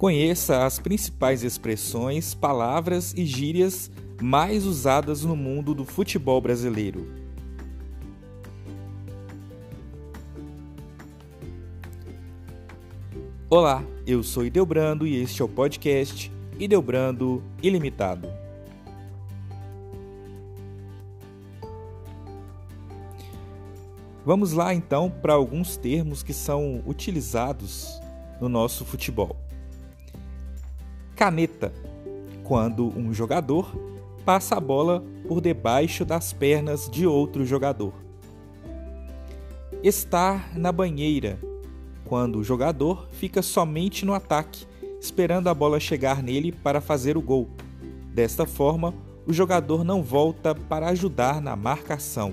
Conheça as principais expressões, palavras e gírias mais usadas no mundo do futebol brasileiro. Olá, eu sou Ideobrando e este é o podcast Ideobrando Ilimitado. Vamos lá então para alguns termos que são utilizados no nosso futebol. Caneta quando um jogador passa a bola por debaixo das pernas de outro jogador. Estar na banheira quando o jogador fica somente no ataque, esperando a bola chegar nele para fazer o gol. Desta forma, o jogador não volta para ajudar na marcação.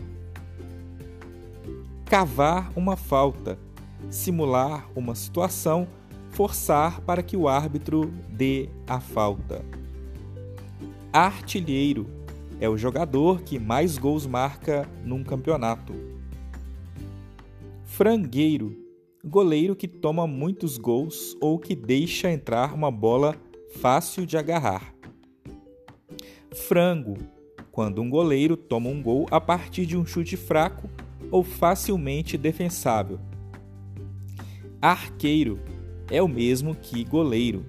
Cavar uma falta, simular uma situação forçar para que o árbitro dê a falta. Artilheiro é o jogador que mais gols marca num campeonato. Frangueiro, goleiro que toma muitos gols ou que deixa entrar uma bola fácil de agarrar. Frango, quando um goleiro toma um gol a partir de um chute fraco ou facilmente defensável. Arqueiro, é o mesmo que goleiro.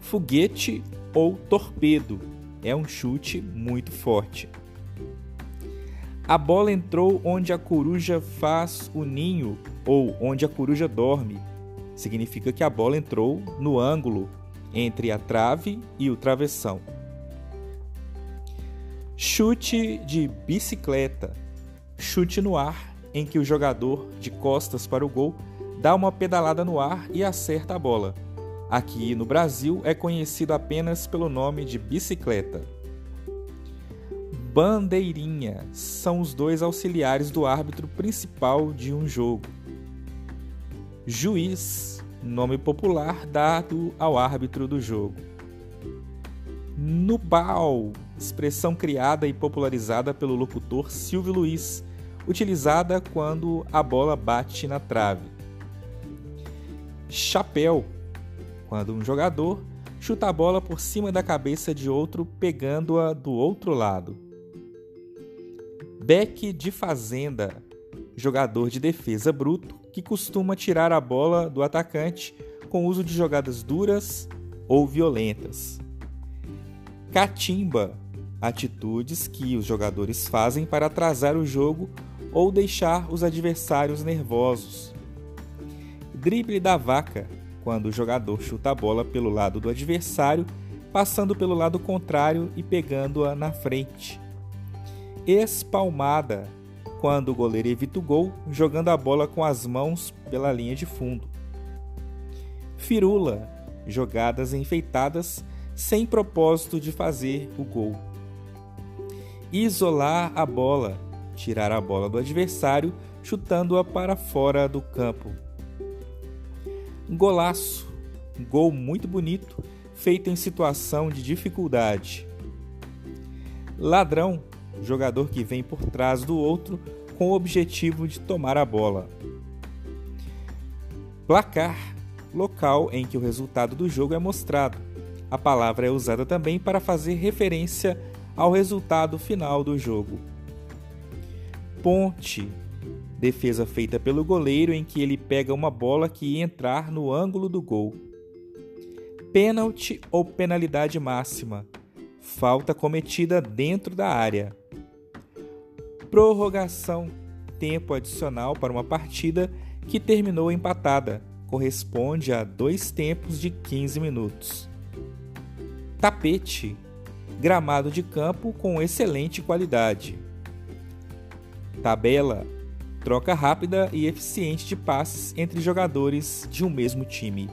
Foguete ou torpedo é um chute muito forte. A bola entrou onde a coruja faz o ninho ou onde a coruja dorme. Significa que a bola entrou no ângulo entre a trave e o travessão. Chute de bicicleta. Chute no ar em que o jogador de costas para o gol dá uma pedalada no ar e acerta a bola. Aqui no Brasil é conhecido apenas pelo nome de bicicleta. Bandeirinha são os dois auxiliares do árbitro principal de um jogo. Juiz, nome popular dado ao árbitro do jogo. Nubal, expressão criada e popularizada pelo locutor Silvio Luiz, utilizada quando a bola bate na trave chapéu, quando um jogador chuta a bola por cima da cabeça de outro, pegando-a do outro lado. Beck de fazenda, jogador de defesa bruto que costuma tirar a bola do atacante com uso de jogadas duras ou violentas. Catimba, atitudes que os jogadores fazem para atrasar o jogo ou deixar os adversários nervosos. Drible da vaca, quando o jogador chuta a bola pelo lado do adversário, passando pelo lado contrário e pegando-a na frente. Espalmada, quando o goleiro evita o gol, jogando a bola com as mãos pela linha de fundo. Firula, jogadas enfeitadas sem propósito de fazer o gol. Isolar a bola, tirar a bola do adversário, chutando-a para fora do campo. Golaço, gol muito bonito, feito em situação de dificuldade. Ladrão, jogador que vem por trás do outro com o objetivo de tomar a bola. Placar, local em que o resultado do jogo é mostrado. A palavra é usada também para fazer referência ao resultado final do jogo. Ponte, Defesa feita pelo goleiro em que ele pega uma bola que ia entrar no ângulo do gol. Pênalti ou penalidade máxima. Falta cometida dentro da área. Prorrogação. Tempo adicional para uma partida que terminou empatada. Corresponde a dois tempos de 15 minutos. Tapete. Gramado de campo com excelente qualidade. Tabela troca rápida e eficiente de passes entre jogadores de um mesmo time.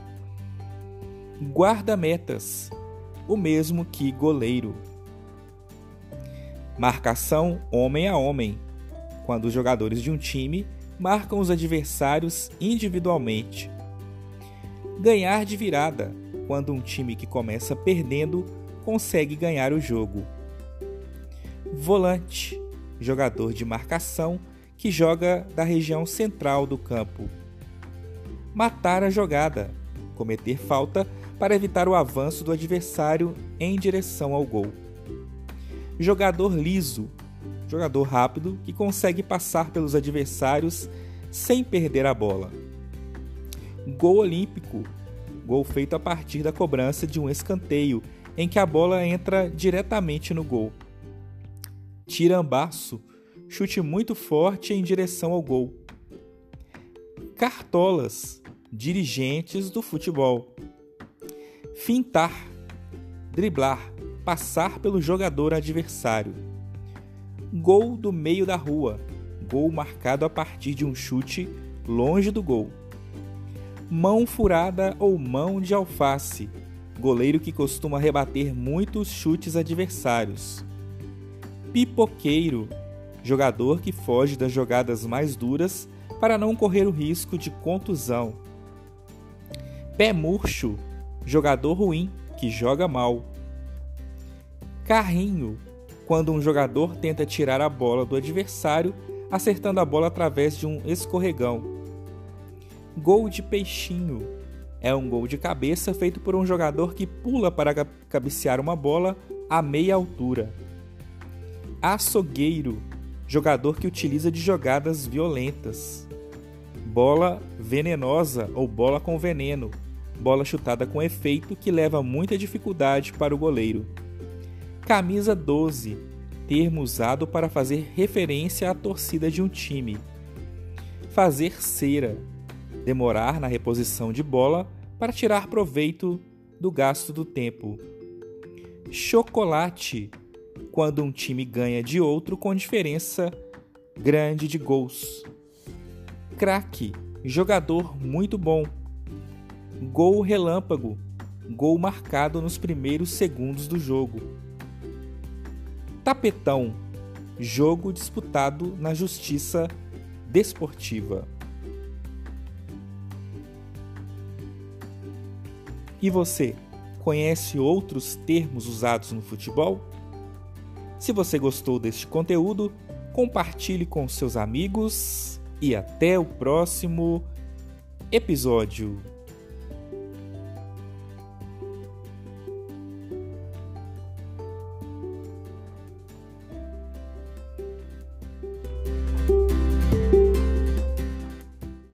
Guarda-metas, o mesmo que goleiro. Marcação homem a homem, quando os jogadores de um time marcam os adversários individualmente. Ganhar de virada, quando um time que começa perdendo consegue ganhar o jogo. Volante, jogador de marcação que joga da região central do campo. Matar a jogada, cometer falta para evitar o avanço do adversário em direção ao gol. Jogador liso, jogador rápido que consegue passar pelos adversários sem perder a bola. Gol olímpico, gol feito a partir da cobrança de um escanteio em que a bola entra diretamente no gol. Tirambaço, chute muito forte em direção ao gol. Cartolas, dirigentes do futebol. Fintar, driblar, passar pelo jogador adversário. Gol do meio da rua, gol marcado a partir de um chute longe do gol. Mão furada ou mão de alface, goleiro que costuma rebater muitos chutes adversários. Pipoqueiro, jogador que foge das jogadas mais duras para não correr o risco de contusão. Pé murcho, jogador ruim que joga mal. Carrinho, quando um jogador tenta tirar a bola do adversário, acertando a bola através de um escorregão. Gol de peixinho, é um gol de cabeça feito por um jogador que pula para cabecear uma bola a meia altura açougueiro, jogador que utiliza de jogadas violentas. Bola venenosa ou bola com veneno, bola chutada com efeito que leva muita dificuldade para o goleiro. Camisa 12, termo usado para fazer referência à torcida de um time. Fazer cera, demorar na reposição de bola para tirar proveito do gasto do tempo. Chocolate, quando um time ganha de outro com diferença grande de gols. Craque, jogador muito bom. Gol relâmpago, gol marcado nos primeiros segundos do jogo. Tapetão, jogo disputado na justiça desportiva. E você, conhece outros termos usados no futebol? Se você gostou deste conteúdo, compartilhe com seus amigos e até o próximo episódio.